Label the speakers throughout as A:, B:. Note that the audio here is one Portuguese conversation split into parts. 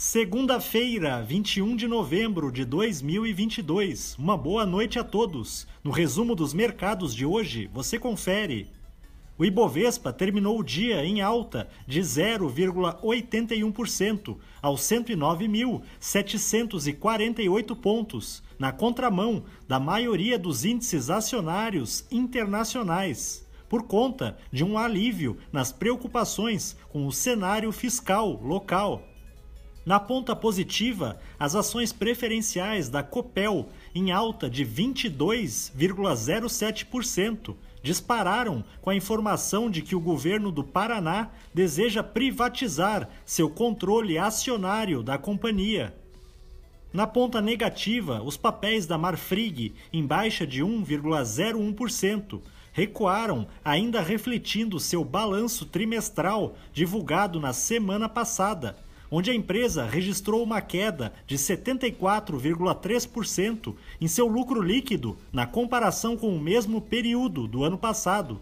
A: Segunda-feira, 21 de novembro de 2022. Uma boa noite a todos. No resumo dos mercados de hoje, você confere. O Ibovespa terminou o dia em alta de 0,81% aos 109.748 pontos, na contramão da maioria dos índices acionários internacionais, por conta de um alívio nas preocupações com o cenário fiscal local. Na ponta positiva, as ações preferenciais da Copel, em alta de 22,07%, dispararam com a informação de que o governo do Paraná deseja privatizar seu controle acionário da companhia. Na ponta negativa, os papéis da Marfrig, em baixa de 1,01%, recuaram, ainda refletindo seu balanço trimestral divulgado na semana passada onde a empresa registrou uma queda de 74,3% em seu lucro líquido na comparação com o mesmo período do ano passado.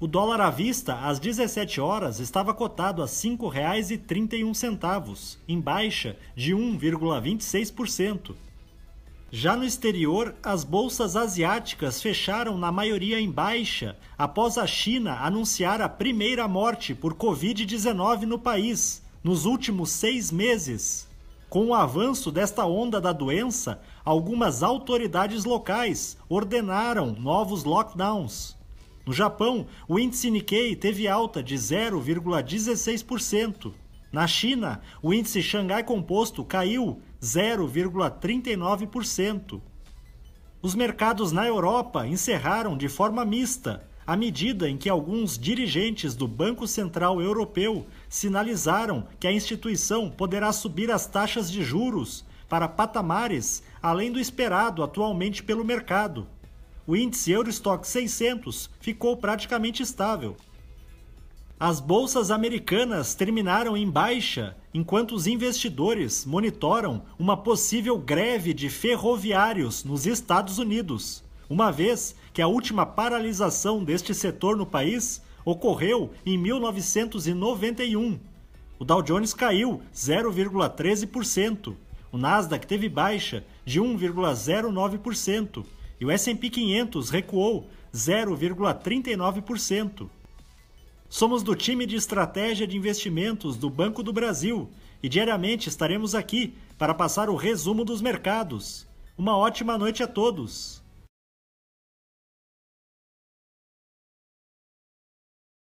A: O dólar à vista, às 17 horas, estava cotado a R$ 5,31, em baixa de 1,26%. Já no exterior, as bolsas asiáticas fecharam na maioria em baixa após a China anunciar a primeira morte por Covid-19 no país, nos últimos seis meses. Com o avanço desta onda da doença, algumas autoridades locais ordenaram novos lockdowns. No Japão, o índice Nikkei teve alta de 0,16%. Na China, o índice Xangai Composto caiu 0,39%. Os mercados na Europa encerraram de forma mista, à medida em que alguns dirigentes do Banco Central Europeu sinalizaram que a instituição poderá subir as taxas de juros para patamares além do esperado atualmente pelo mercado. O índice Eurostock 600 ficou praticamente estável. As bolsas americanas terminaram em baixa, enquanto os investidores monitoram uma possível greve de ferroviários nos Estados Unidos uma vez que a última paralisação deste setor no país ocorreu em 1991. O Dow Jones caiu 0,13%, o Nasdaq teve baixa de 1,09% e o S&P 500 recuou 0,39%. Somos do time de estratégia de investimentos do Banco do Brasil e diariamente estaremos aqui para passar o resumo dos mercados. Uma ótima noite a todos!